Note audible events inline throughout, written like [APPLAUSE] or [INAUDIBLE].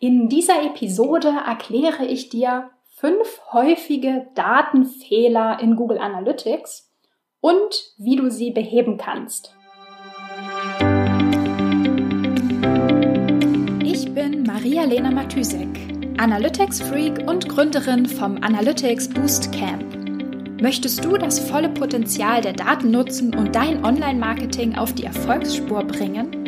In dieser Episode erkläre ich dir fünf häufige Datenfehler in Google Analytics und wie du sie beheben kannst. Ich bin Maria-Lena Matysek, Analytics-Freak und Gründerin vom Analytics Boost Camp. Möchtest du das volle Potenzial der Daten nutzen und dein Online-Marketing auf die Erfolgsspur bringen?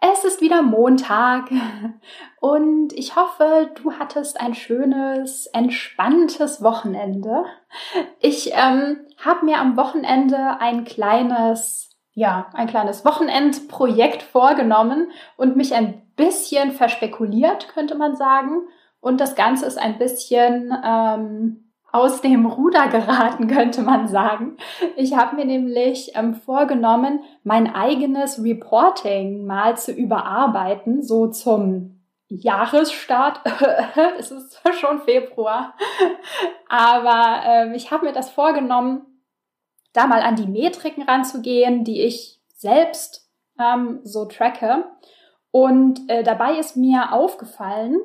Es ist wieder Montag [LAUGHS] und ich hoffe, du hattest ein schönes, entspanntes Wochenende. Ich ähm, habe mir am Wochenende ein kleines, ja, ein kleines Wochenendprojekt vorgenommen und mich ein bisschen verspekuliert, könnte man sagen. Und das Ganze ist ein bisschen ähm, aus dem Ruder geraten, [LAUGHS] könnte man sagen. Ich habe mir nämlich ähm, vorgenommen, mein eigenes Reporting mal zu überarbeiten, so zum Jahresstart. [LAUGHS] es ist schon Februar. [LAUGHS] Aber ähm, ich habe mir das vorgenommen, da mal an die Metriken ranzugehen, die ich selbst ähm, so tracke. Und äh, dabei ist mir aufgefallen,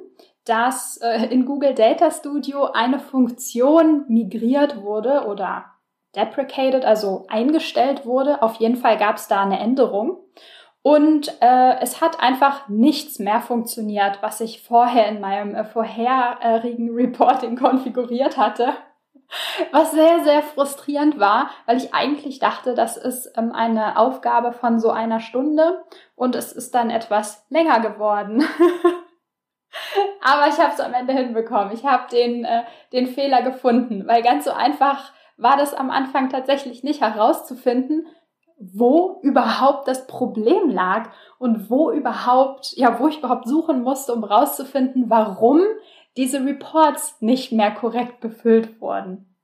dass äh, in Google Data Studio eine Funktion migriert wurde oder deprecated, also eingestellt wurde. Auf jeden Fall gab es da eine Änderung. Und äh, es hat einfach nichts mehr funktioniert, was ich vorher in meinem äh, vorherigen [LAUGHS] Reporting konfiguriert hatte. Was sehr, sehr frustrierend war, weil ich eigentlich dachte, das ist ähm, eine Aufgabe von so einer Stunde und es ist dann etwas länger geworden. [LAUGHS] [LAUGHS] Aber ich habe es am Ende hinbekommen. Ich habe den, äh, den Fehler gefunden, weil ganz so einfach war das am Anfang tatsächlich nicht herauszufinden, wo überhaupt das Problem lag und wo überhaupt, ja, wo ich überhaupt suchen musste, um rauszufinden, warum diese Reports nicht mehr korrekt befüllt wurden.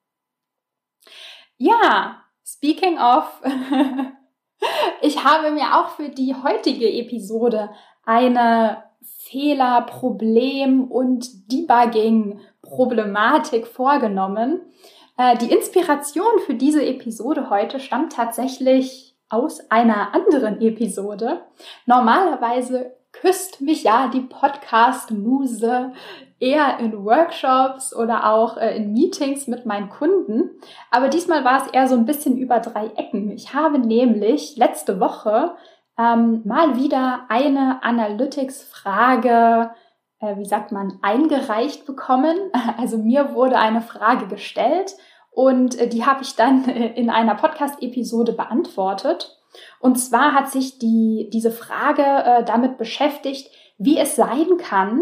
Ja, speaking of, [LAUGHS] ich habe mir auch für die heutige Episode eine Fehler, Problem und Debugging-Problematik vorgenommen. Äh, die Inspiration für diese Episode heute stammt tatsächlich aus einer anderen Episode. Normalerweise küsst mich ja die Podcast-Muse eher in Workshops oder auch äh, in Meetings mit meinen Kunden. Aber diesmal war es eher so ein bisschen über drei Ecken. Ich habe nämlich letzte Woche ähm, mal wieder eine Analytics-Frage, äh, wie sagt man, eingereicht bekommen. [LAUGHS] Also mir wurde eine Frage gestellt und äh, die habe ich dann in einer Podcast-Episode beantwortet. Und zwar hat sich die, diese Frage äh, damit beschäftigt, wie es sein kann,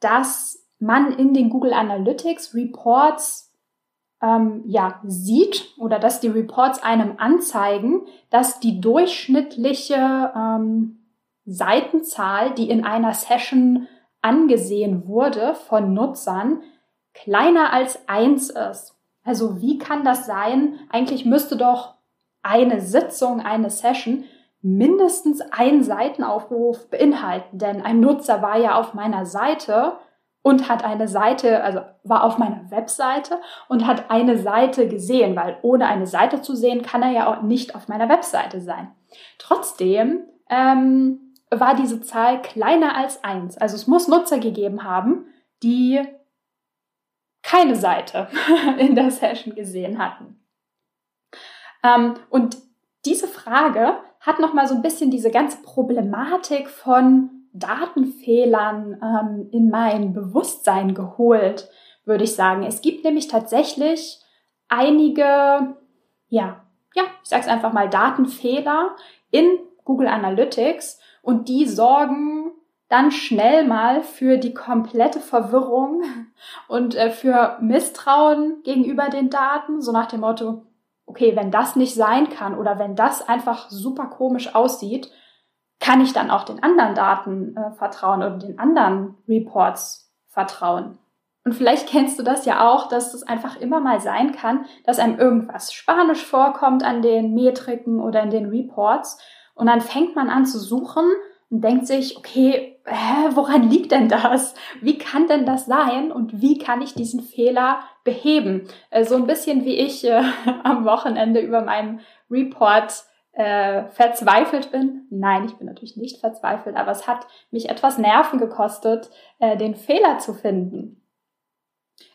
dass man in den Google Analytics Reports ähm, ja, sieht oder dass die Reports einem anzeigen, dass die durchschnittliche ähm, Seitenzahl, die in einer Session angesehen wurde von Nutzern, kleiner als eins ist. Also wie kann das sein? Eigentlich müsste doch eine Sitzung, eine Session mindestens einen Seitenaufruf beinhalten, denn ein Nutzer war ja auf meiner Seite und hat eine Seite, also war auf meiner Webseite und hat eine Seite gesehen, weil ohne eine Seite zu sehen, kann er ja auch nicht auf meiner Webseite sein. Trotzdem ähm, war diese Zahl kleiner als eins. Also es muss Nutzer gegeben haben, die keine Seite [LAUGHS] in der Session gesehen hatten. Ähm, und diese Frage hat nochmal so ein bisschen diese ganze Problematik von Datenfehlern ähm, in mein Bewusstsein geholt, würde ich sagen. Es gibt nämlich tatsächlich einige, ja, ja, ich sage es einfach mal, Datenfehler in Google Analytics und die sorgen dann schnell mal für die komplette Verwirrung [LAUGHS] und äh, für Misstrauen gegenüber den Daten, so nach dem Motto, okay, wenn das nicht sein kann oder wenn das einfach super komisch aussieht, kann ich dann auch den anderen Daten äh, vertrauen oder den anderen Reports vertrauen. Und vielleicht kennst du das ja auch, dass es einfach immer mal sein kann, dass einem irgendwas Spanisch vorkommt an den Metriken oder in den Reports. Und dann fängt man an zu suchen und denkt sich, okay, hä, woran liegt denn das? Wie kann denn das sein? Und wie kann ich diesen Fehler beheben? Äh, so ein bisschen wie ich äh, [LAUGHS] am Wochenende über meinen Report äh, verzweifelt bin. Nein, ich bin natürlich nicht verzweifelt, aber es hat mich etwas Nerven gekostet, äh, den Fehler zu finden.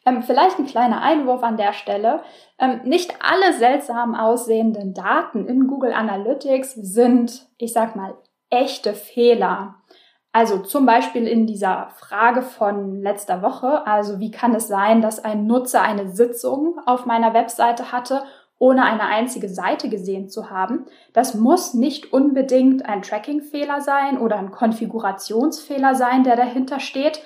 Ähm, vielleicht ein kleiner Einwurf an der Stelle. Ähm, nicht alle seltsam aussehenden Daten in Google Analytics sind, ich sag mal, echte Fehler. Also zum Beispiel in dieser Frage von letzter Woche, also wie kann es sein, dass ein Nutzer eine Sitzung auf meiner Webseite hatte, ohne eine einzige Seite gesehen zu haben. Das muss nicht unbedingt ein Tracking-Fehler sein oder ein Konfigurationsfehler sein, der dahinter steht.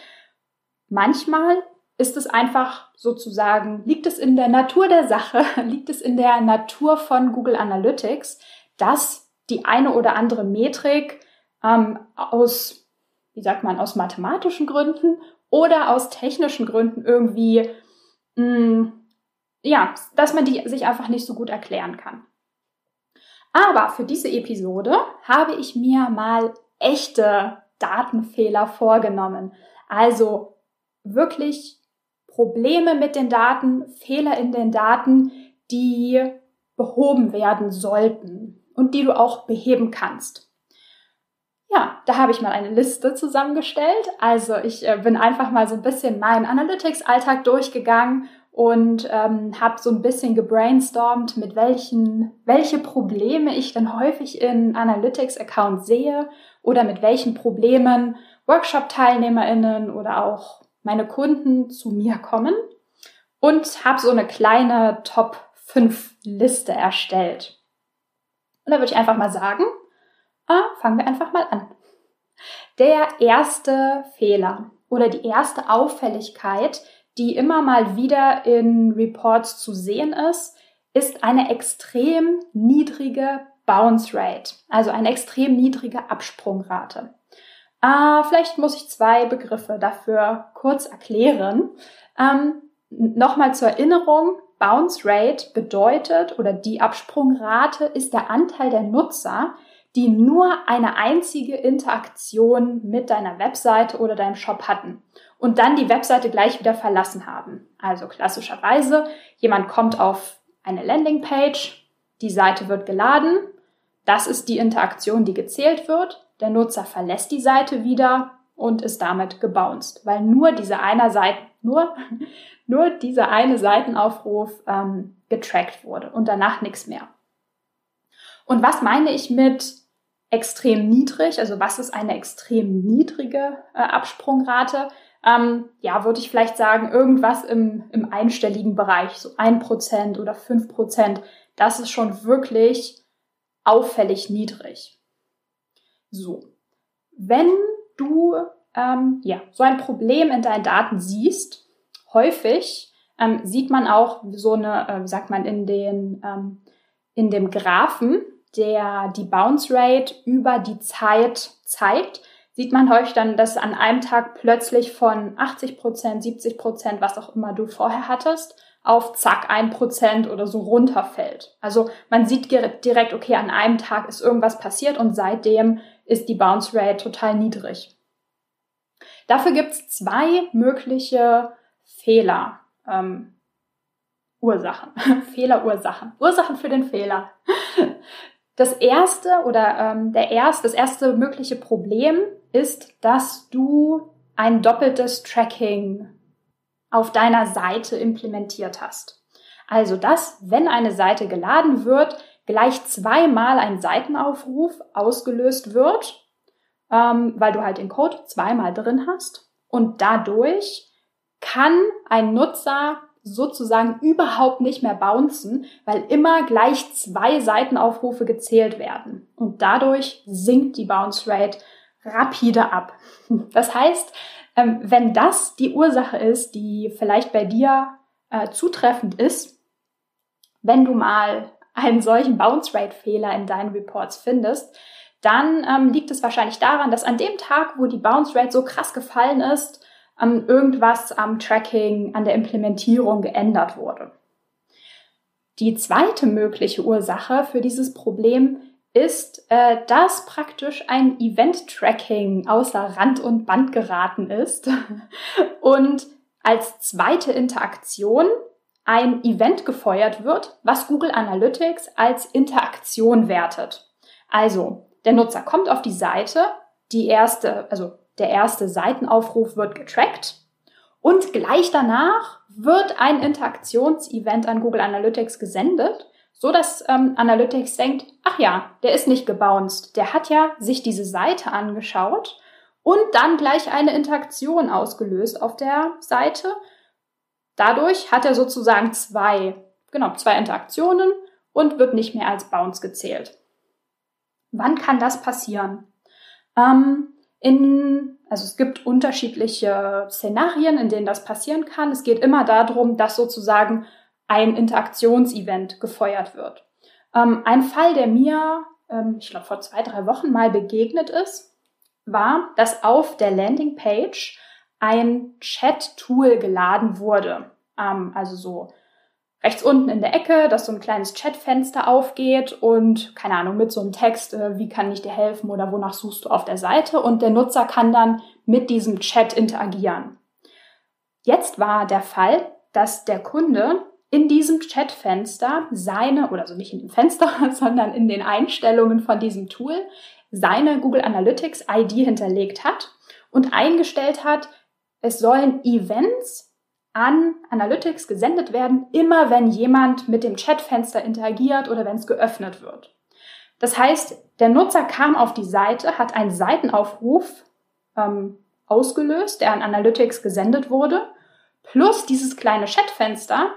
Manchmal ist es einfach sozusagen, liegt es in der Natur der Sache, [LAUGHS] liegt es in der Natur von Google Analytics, dass die eine oder andere Metrik ähm, aus, wie sagt man, aus mathematischen Gründen oder aus technischen Gründen irgendwie, mh, mm, ja, dass man die sich einfach nicht so gut erklären kann. Aber für diese Episode habe ich mir mal echte Datenfehler vorgenommen. Also wirklich Probleme mit den Daten, Fehler in den Daten, die behoben werden sollten und die du auch beheben kannst. Ja, da habe ich mal eine Liste zusammengestellt. Also ich äh, bin einfach mal so ein bisschen meinen Analytics-Alltag durchgegangen und ähm, habe so ein bisschen gebrainstormt, mit welchen, welche Probleme ich denn häufig in Analytics-Accounts sehe oder mit welchen Problemen Workshop-TeilnehmerInnen oder auch meine Kunden zu mir kommen und habe so eine kleine Top 5 Liste erstellt. Und da würde ich einfach mal sagen, ah, fangen wir einfach mal an. Der erste Fehler oder die erste Auffälligkeit, die immer mal wieder in Reports zu sehen ist, ist eine extrem niedrige Bounce Rate, also eine extrem niedrige Absprungrate. Äh, vielleicht muss ich zwei Begriffe dafür kurz erklären. Ähm, Nochmal zur Erinnerung, Bounce Rate bedeutet oder die Absprungrate ist der Anteil der Nutzer, die nur eine einzige Interaktion mit deiner Webseite oder deinem Shop hatten und dann die Webseite gleich wieder verlassen haben. Also klassischerweise, jemand kommt auf eine Landingpage, die Seite wird geladen, das ist die Interaktion, die gezählt wird der Nutzer verlässt die Seite wieder und ist damit gebounced, weil nur diese eine Seite, nur, [LAUGHS] nur dieser eine Seitenaufruf ähm, getrackt wurde und danach nichts mehr. Und was meine ich mit extrem niedrig? Also was ist eine extrem niedrige äh, Absprungrate? Ähm, ja, würde ich vielleicht sagen, irgendwas im, im einstelligen Bereich, so ein Prozent oder fünf Prozent. Das ist schon wirklich auffällig niedrig. So, wenn du ähm, ja, so ein Problem in deinen Daten siehst, häufig ähm, sieht man auch so eine, äh, sagt man, in, den, ähm, in dem Graphen, der die Bounce Rate über die Zeit zeigt, sieht man häufig dann, dass an einem Tag plötzlich von 80 Prozent, 70 Prozent, was auch immer du vorher hattest, auf zack ein Prozent oder so runterfällt. Also man sieht direkt, okay, an einem Tag ist irgendwas passiert und seitdem ist die Bounce Rate total niedrig. Dafür gibt es zwei mögliche Fehler. Ähm, Ursachen. [LAUGHS] Fehlerursachen. Ursachen für den Fehler. Das erste oder ähm, der erste, das erste mögliche Problem ist, dass du ein doppeltes Tracking auf deiner Seite implementiert hast. Also dass, wenn eine Seite geladen wird, gleich zweimal ein Seitenaufruf ausgelöst wird, ähm, weil du halt den Code zweimal drin hast. Und dadurch kann ein Nutzer sozusagen überhaupt nicht mehr bouncen, weil immer gleich zwei Seitenaufrufe gezählt werden. Und dadurch sinkt die Bounce Rate rapide ab. [LAUGHS] Das heißt, ähm, wenn das die Ursache ist, die vielleicht bei dir äh, zutreffend ist, wenn du mal einen solchen Bounce Rate Fehler in deinen Reports findest, dann ähm, liegt es wahrscheinlich daran, dass an dem Tag, wo die Bounce Rate so krass gefallen ist, ähm, irgendwas am Tracking, an der Implementierung geändert wurde. Die zweite mögliche Ursache für dieses Problem ist, äh, dass praktisch ein Event-Tracking außer Rand und Band geraten ist [LAUGHS] und als zweite Interaktion ein Event gefeuert wird, was Google Analytics als Interaktion wertet. Also, der Nutzer kommt auf die Seite, die erste, also der erste Seitenaufruf wird getrackt und gleich danach wird ein Interaktionsevent an Google Analytics gesendet, so dass ähm, Analytics denkt, ach ja, der ist nicht gebounced, der hat ja sich diese Seite angeschaut und dann gleich eine Interaktion ausgelöst auf der Seite. Dadurch hat er sozusagen zwei, genau, zwei Interaktionen und wird nicht mehr als Bounce gezählt. Wann kann das passieren? Ähm, in, also es gibt unterschiedliche Szenarien, in denen das passieren kann. Es geht immer darum, dass sozusagen ein Interaktionsevent gefeuert wird. Ähm, ein Fall, der mir, ähm, ich glaube, vor zwei, drei Wochen mal begegnet ist, war, dass auf der Landingpage ein Chat-Tool geladen wurde. Ähm, also so rechts unten in der Ecke, dass so ein kleines Chatfenster aufgeht und keine Ahnung, mit so einem Text, äh, wie kann ich dir helfen oder wonach suchst du auf der Seite und der Nutzer kann dann mit diesem Chat interagieren. Jetzt war der Fall, dass der Kunde in diesem Chatfenster seine, oder so nicht in dem Fenster, [LAUGHS] sondern in den Einstellungen von diesem Tool, seine Google Analytics ID hinterlegt hat und eingestellt hat, es sollen Events an Analytics gesendet werden, immer wenn jemand mit dem Chatfenster interagiert oder wenn es geöffnet wird. Das heißt, der Nutzer kam auf die Seite, hat einen Seitenaufruf ähm, ausgelöst, der an Analytics gesendet wurde, plus dieses kleine Chatfenster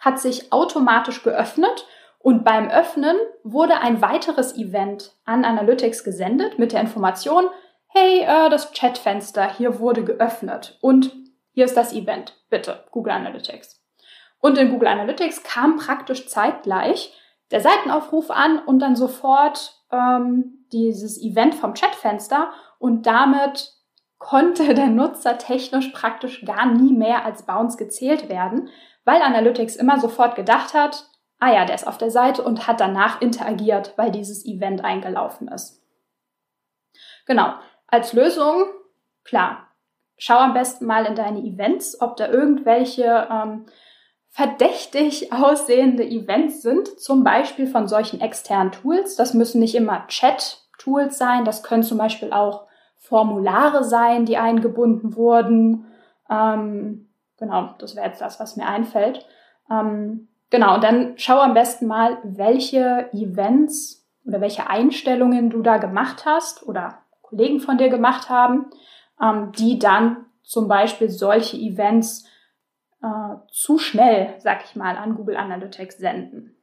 hat sich automatisch geöffnet und beim Öffnen wurde ein weiteres Event an Analytics gesendet mit der Information, hey, äh, das Chatfenster hier wurde geöffnet und hier ist das Event, bitte, Google Analytics. Und in Google Analytics kam praktisch zeitgleich der Seitenaufruf an und dann sofort ähm, dieses Event vom Chatfenster und damit konnte [LAUGHS] der Nutzer technisch praktisch gar nie mehr als Bounce gezählt werden, weil Analytics immer sofort gedacht hat, ah ja, der ist auf der Seite und hat danach interagiert, weil dieses Event eingelaufen ist. Genau. Als Lösung, klar, schau am besten mal in deine Events, ob da irgendwelche ähm, verdächtig [LAUGHS] aussehende Events sind, zum Beispiel von solchen externen Tools. Das müssen nicht immer Chat-Tools sein, das können zum Beispiel auch Formulare sein, die eingebunden wurden. Ähm, genau, das wäre jetzt das, was mir einfällt. Ähm, genau, und dann schau am besten mal, welche Events oder welche Einstellungen du da gemacht hast oder Kollegen von dir gemacht haben ähm, die dann zum Beispiel solche Events äh, zu schnell, sag ich mal, an Google Analytics senden.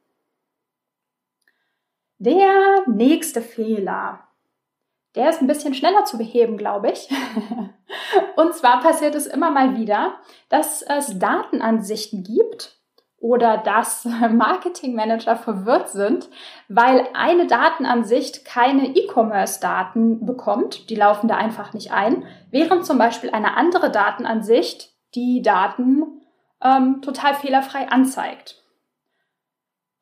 Der nächste Fehler, der ist ein bisschen schneller zu beheben, glaube ich. [LAUGHS] Und zwar passiert es immer mal wieder, dass es Datenansichten gibt, oder dass [LAUGHS] Marketingmanager verwirrt sind, weil eine Datenansicht keine E-Commerce-Daten bekommt, die laufen da einfach nicht ein, während zum Beispiel eine andere Datenansicht die Daten ähm, total fehlerfrei anzeigt.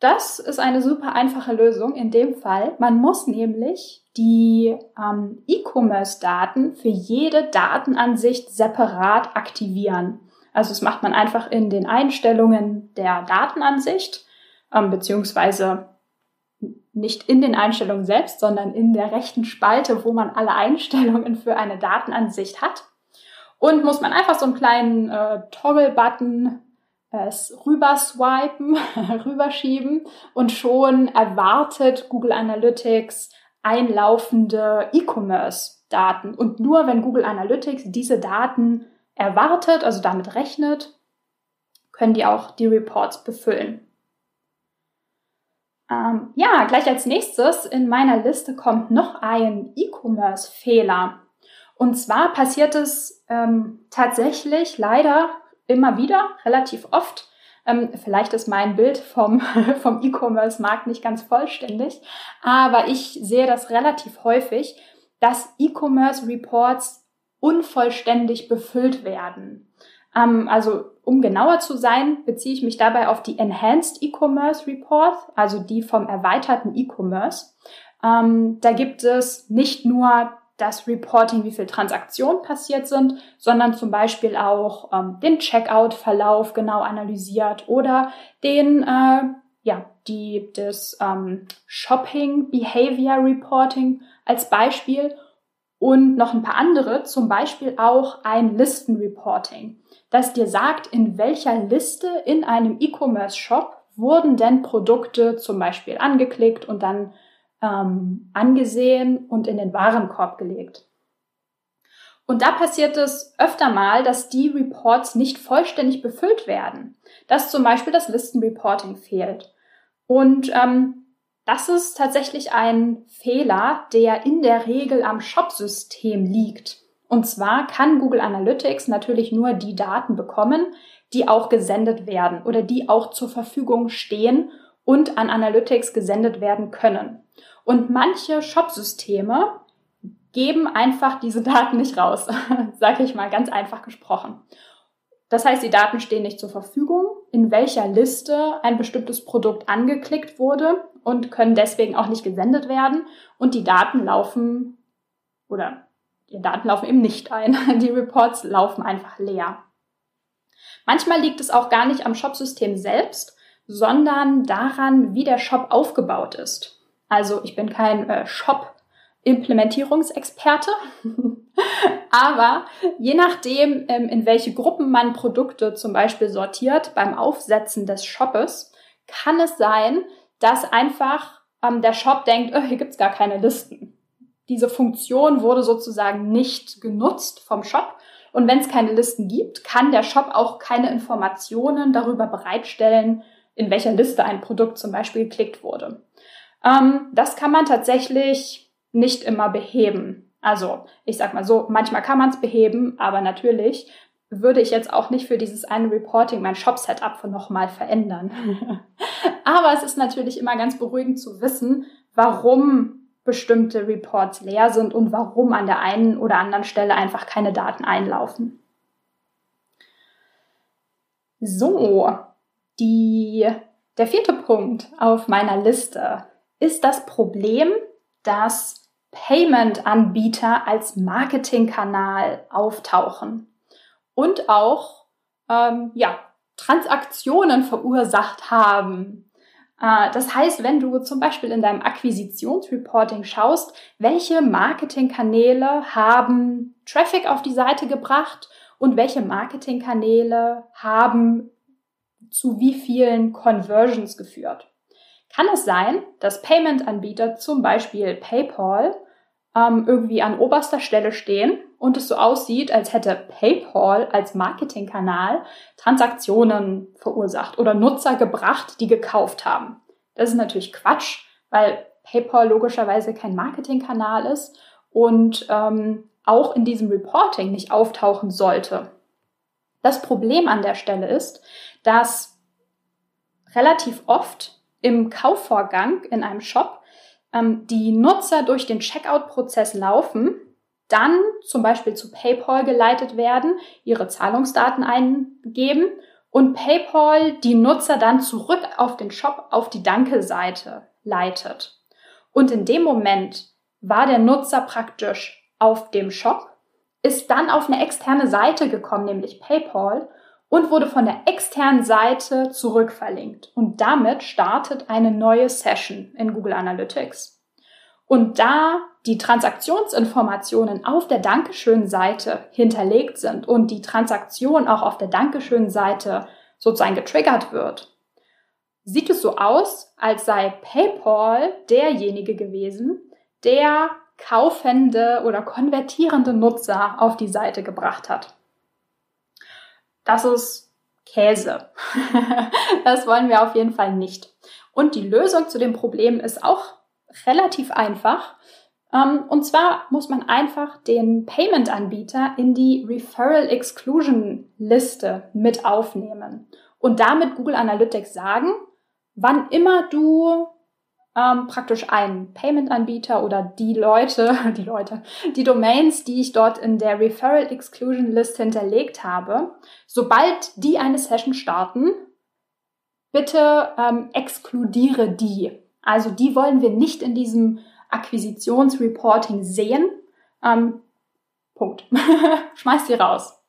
Das ist eine super einfache Lösung in dem Fall. Man muss nämlich die ähm, E-Commerce-Daten für jede Datenansicht separat aktivieren. Also das macht man einfach in den Einstellungen der Datenansicht, ähm, beziehungsweise nicht in den Einstellungen selbst, sondern in der rechten Spalte, wo man alle Einstellungen für eine Datenansicht hat. Und muss man einfach so einen kleinen äh, Toggle-Button äh, rüber [LAUGHS] rüberschieben und schon erwartet Google Analytics einlaufende E-Commerce-Daten. Und nur wenn Google Analytics diese Daten erwartet, also damit rechnet, können die auch die Reports befüllen. Ähm, ja, gleich als nächstes in meiner Liste kommt noch ein E-Commerce-Fehler. Und zwar passiert es ähm, tatsächlich leider immer wieder, relativ oft. Ähm, vielleicht ist mein Bild vom, [LAUGHS] vom E-Commerce-Markt nicht ganz vollständig, aber ich sehe das relativ häufig, dass E-Commerce-Reports unvollständig befüllt werden. Ähm, also um genauer zu sein, beziehe ich mich dabei auf die Enhanced E-Commerce Report, also die vom erweiterten E-Commerce. Ähm, da gibt es nicht nur das Reporting, wie viele Transaktionen passiert sind, sondern zum Beispiel auch ähm, den Checkout-Verlauf genau analysiert oder den, äh, ja, die, das ähm, Shopping Behavior Reporting als Beispiel und noch ein paar andere, zum Beispiel auch ein Listen-Reporting, das dir sagt, in welcher Liste in einem E-Commerce-Shop wurden denn Produkte zum Beispiel angeklickt und dann ähm, angesehen und in den Warenkorb gelegt. Und da passiert es öfter mal, dass die Reports nicht vollständig befüllt werden, dass zum Beispiel das Listenreporting fehlt. Und ähm, das ist tatsächlich ein Fehler, der in der Regel am Shop-System liegt. Und zwar kann Google Analytics natürlich nur die Daten bekommen, die auch gesendet werden oder die auch zur Verfügung stehen und an Analytics gesendet werden können. Und manche Shop-Systeme geben einfach diese Daten nicht raus, [LAUGHS] sage ich mal ganz einfach gesprochen. Das heißt, die Daten stehen nicht zur Verfügung, in welcher Liste ein bestimmtes Produkt angeklickt wurde und können deswegen auch nicht gesendet werden. Und die Daten laufen oder die Daten laufen eben nicht ein. [LAUGHS] Die Reports laufen einfach leer. Manchmal liegt es auch gar nicht am Shopsystem selbst, sondern daran, wie der Shop aufgebaut ist. Also ich bin kein äh, Shop-Implementierungsexperte, [LAUGHS] aber je nachdem, ähm, in welche Gruppen man Produkte zum Beispiel sortiert beim Aufsetzen des Shoppes, kann es sein, dass einfach ähm, der Shop denkt, oh, hier gibt's gar keine Listen. Diese Funktion wurde sozusagen nicht genutzt vom Shop. Und wenn es keine Listen gibt, kann der Shop auch keine Informationen darüber bereitstellen, in welcher Liste ein Produkt zum Beispiel geklickt wurde. Ähm, das kann man tatsächlich nicht immer beheben. Also ich sag mal so, manchmal kann man es beheben, aber natürlich würde ich jetzt auch nicht für dieses eine Reporting mein Shop-Setup nochmal verändern. [LAUGHS] aber es ist natürlich immer ganz beruhigend zu wissen, warum bestimmte Reports leer sind und warum an der einen oder anderen Stelle einfach keine Daten einlaufen. So, die, der vierte Punkt auf meiner Liste ist das Problem, dass Payment-Anbieter als Marketingkanal auftauchen und auch ähm, ja, Transaktionen verursacht haben. Äh, das heißt, wenn du zum Beispiel in deinem Akquisitionsreporting schaust, welche Marketingkanäle haben Traffic auf die Seite gebracht und welche Marketingkanäle haben zu wie vielen Conversions geführt. Kann es sein, dass Payment-Anbieter, zum Beispiel PayPal, ähm, irgendwie an oberster Stelle stehen und es so aussieht, als hätte PayPal als Marketingkanal Transaktionen verursacht oder Nutzer gebracht, die gekauft haben. Das ist natürlich Quatsch, weil PayPal logischerweise kein Marketingkanal ist und ähm, auch in diesem Reporting nicht auftauchen sollte. Das Problem an der Stelle ist, dass relativ oft im Kaufvorgang in einem Shop ähm, die Nutzer durch den Checkout-Prozess laufen, dann zum Beispiel zu PayPal geleitet werden, ihre Zahlungsdaten eingeben und PayPal die Nutzer dann zurück auf den Shop auf die Danke-Seite leitet. Und in dem Moment war der Nutzer praktisch auf dem Shop, ist dann auf eine externe Seite gekommen, nämlich PayPal, und wurde von der externen Seite zurückverlinkt. Und damit startet eine neue Session in Google Analytics. Und da die Transaktionsinformationen auf der Dankeschön-Seite hinterlegt sind und die Transaktion auch auf der Dankeschön-Seite sozusagen getriggert wird, sieht es so aus, als sei PayPal derjenige gewesen, der kaufende oder konvertierende Nutzer auf die Seite gebracht hat das ist Käse. [LAUGHS] das wollen wir auf jeden Fall nicht. Und die Lösung zu dem Problem ist auch relativ einfach. Ähm, und zwar muss man einfach den Payment-Anbieter in die Referral Exclusion Liste mit aufnehmen und damit Google Analytics sagen, wann immer du ähm, praktisch einen Payment-Anbieter oder die Leute, [LAUGHS] die Leute, die Domains, die ich dort in der Referral Exclusion List hinterlegt habe, sobald die eine Session starten, bitte ähm, exkludiere die. Also die wollen wir nicht in diesem Akquisitionsreporting sehen. Ähm, Punkt. [LAUGHS] Schmeiß die raus.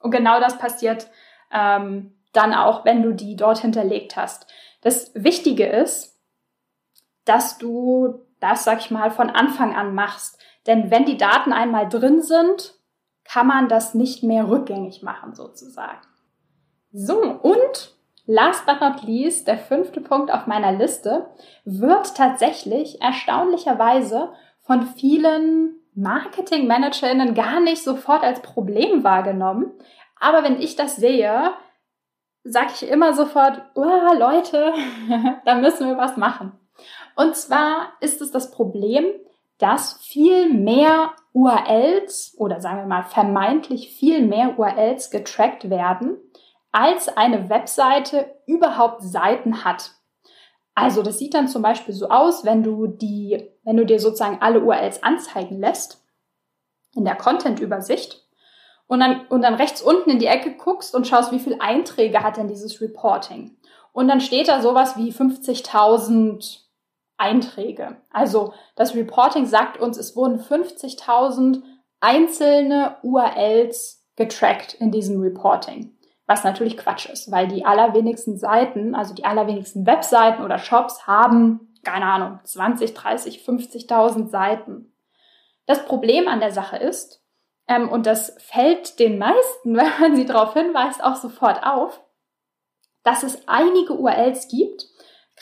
Und genau das passiert ähm, dann auch, wenn du die dort hinterlegt hast. Das Wichtige ist, dass du das, sag ich mal, von Anfang an machst. Denn wenn die Daten einmal drin sind, kann man das nicht mehr rückgängig machen, sozusagen. So, und last but not least, der fünfte Punkt auf meiner Liste, wird tatsächlich erstaunlicherweise von vielen Marketingmanagerinnen gar nicht sofort als Problem wahrgenommen. Aber wenn ich das sehe, sage ich immer sofort, oh, Leute, [LAUGHS] da müssen wir was machen. Und zwar ist es das Problem, dass viel mehr URLs oder sagen wir mal vermeintlich viel mehr URLs getrackt werden, als eine Webseite überhaupt Seiten hat. Also das sieht dann zum Beispiel so aus, wenn du die, wenn du dir sozusagen alle URLs anzeigen lässt in der Content-Übersicht und dann, und dann rechts unten in die Ecke guckst und schaust, wie viele Einträge hat denn dieses Reporting. Und dann steht da sowas wie 50.000 Einträge. Also das Reporting sagt uns, es wurden 50.000 einzelne URLs getrackt in diesem Reporting. Was natürlich Quatsch ist, weil die allerwenigsten Seiten, also die allerwenigsten Webseiten oder Shops haben, keine Ahnung, 20, 30, 50.000 Seiten. Das Problem an der Sache ist, ähm, und das fällt den meisten, [LAUGHS] wenn man sie darauf hinweist, auch sofort auf, dass es einige URLs gibt,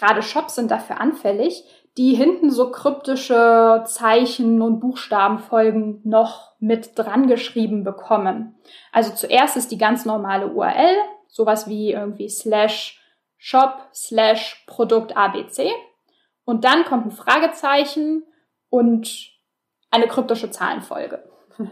gerade Shops sind dafür anfällig, die hinten so kryptische Zeichen und Buchstabenfolgen noch mit dran geschrieben bekommen. Also zuerst ist die ganz normale URL, sowas wie irgendwie slash shop slash Produkt ABC. Und dann kommt ein Fragezeichen und eine kryptische Zahlenfolge. [LAUGHS]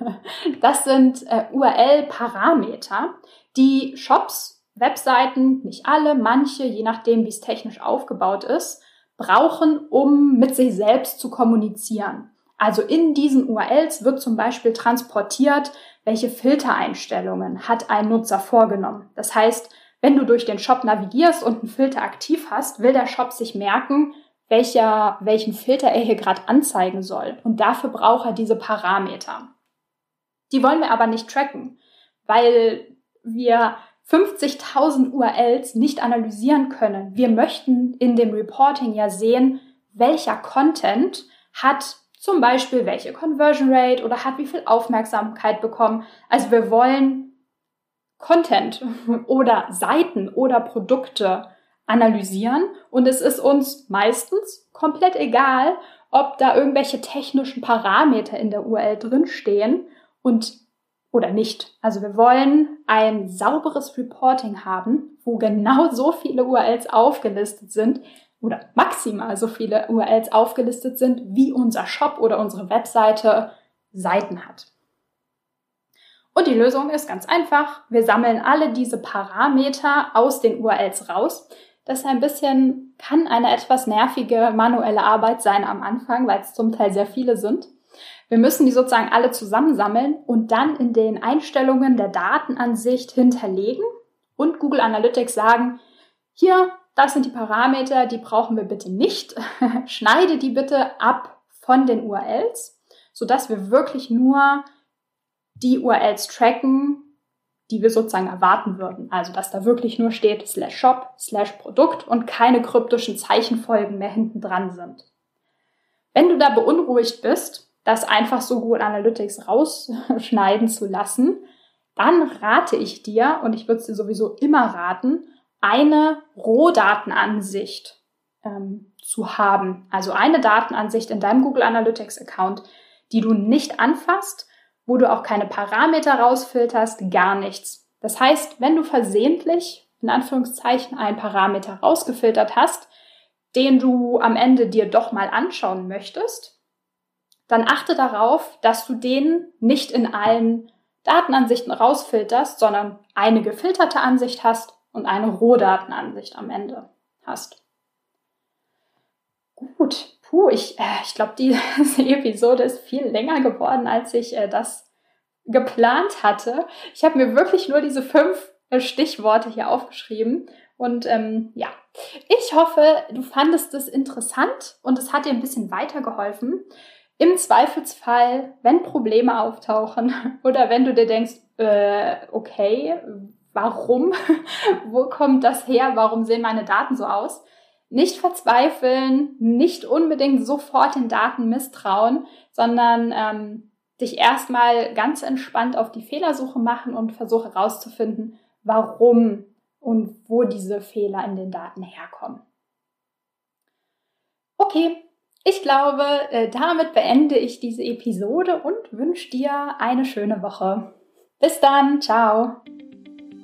Das sind äh, URL-Parameter, die Shops, Webseiten, nicht alle, manche, je nachdem, wie es technisch aufgebaut ist, brauchen, um mit sich selbst zu kommunizieren. Also in diesen URLs wird zum Beispiel transportiert, welche Filtereinstellungen hat ein Nutzer vorgenommen. Das heißt, wenn du durch den Shop navigierst und einen Filter aktiv hast, will der Shop sich merken, welcher, welchen Filter er hier gerade anzeigen soll. Und dafür braucht er diese Parameter. Die wollen wir aber nicht tracken, weil wir 50.000 URLs nicht analysieren können. Wir möchten in dem Reporting ja sehen, welcher Content hat zum Beispiel welche Conversion Rate oder hat wie viel Aufmerksamkeit bekommen. Also wir wollen Content [LAUGHS] oder Seiten oder Produkte analysieren und es ist uns meistens komplett egal, ob da irgendwelche technischen Parameter in der URL drinstehen und oder nicht. Also wir wollen ein sauberes Reporting haben, wo genau so viele URLs aufgelistet sind oder maximal so viele URLs aufgelistet sind, wie unser Shop oder unsere Webseite Seiten hat. Und die Lösung ist ganz einfach. Wir sammeln alle diese Parameter aus den URLs raus. Das ist ein bisschen, kann eine etwas nervige manuelle Arbeit sein am Anfang, weil es zum Teil sehr viele sind. Wir müssen die sozusagen alle zusammensammeln und dann in den Einstellungen der Datenansicht hinterlegen und Google Analytics sagen, hier, das sind die Parameter, die brauchen wir bitte nicht. [LAUGHS] Schneide die bitte ab von den URLs, sodass wir wirklich nur die URLs tracken, die wir sozusagen erwarten würden. Also, dass da wirklich nur steht slash shop, slash Produkt und keine kryptischen Zeichenfolgen mehr hinten dran sind. Wenn du da beunruhigt bist, das einfach so Google Analytics rausschneiden zu lassen, dann rate ich dir, und ich würde es dir sowieso immer raten, eine Rohdatenansicht ähm, zu haben. Also eine Datenansicht in deinem Google Analytics Account, die du nicht anfasst, wo du auch keine Parameter rausfilterst, gar nichts. Das heißt, wenn du versehentlich in Anführungszeichen einen Parameter rausgefiltert hast, den du am Ende dir doch mal anschauen möchtest, dann achte darauf, dass du den nicht in allen Datenansichten rausfilterst, sondern eine gefilterte Ansicht hast und eine Rohdatenansicht am Ende hast. Gut, puh, ich, äh, ich glaube, diese [LAUGHS] Episode ist viel länger geworden, als ich äh, das geplant hatte. Ich habe mir wirklich nur diese fünf äh, Stichworte hier aufgeschrieben. Und ähm, ja, ich hoffe, du fandest es interessant und es hat dir ein bisschen weitergeholfen. Im Zweifelsfall, wenn Probleme auftauchen [LAUGHS] oder wenn du dir denkst, äh, okay, warum? [LAUGHS] Wo kommt das her? Warum sehen meine Daten so aus? Nicht verzweifeln, nicht unbedingt sofort den Daten misstrauen, sondern ähm, dich erstmal ganz entspannt auf die Fehlersuche machen und versuche herauszufinden, warum und wo diese Fehler in den Daten herkommen. Okay, ich glaube, äh, damit beende ich diese Episode und wünsche dir eine schöne Woche. Bis dann, ciao.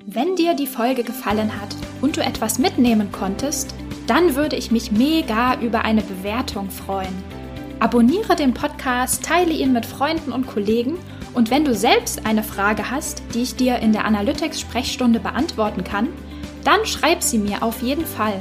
Wenn dir die Folge gefallen hat und du etwas mitnehmen konntest, dann würde ich mich mega über eine Bewertung freuen. Abonniere den Podcast, teile ihn mit Freunden und Kollegen und wenn du selbst eine Frage hast, die ich dir in der Analytics-Sprechstunde beantworten kann, dann schreib sie mir auf jeden Fall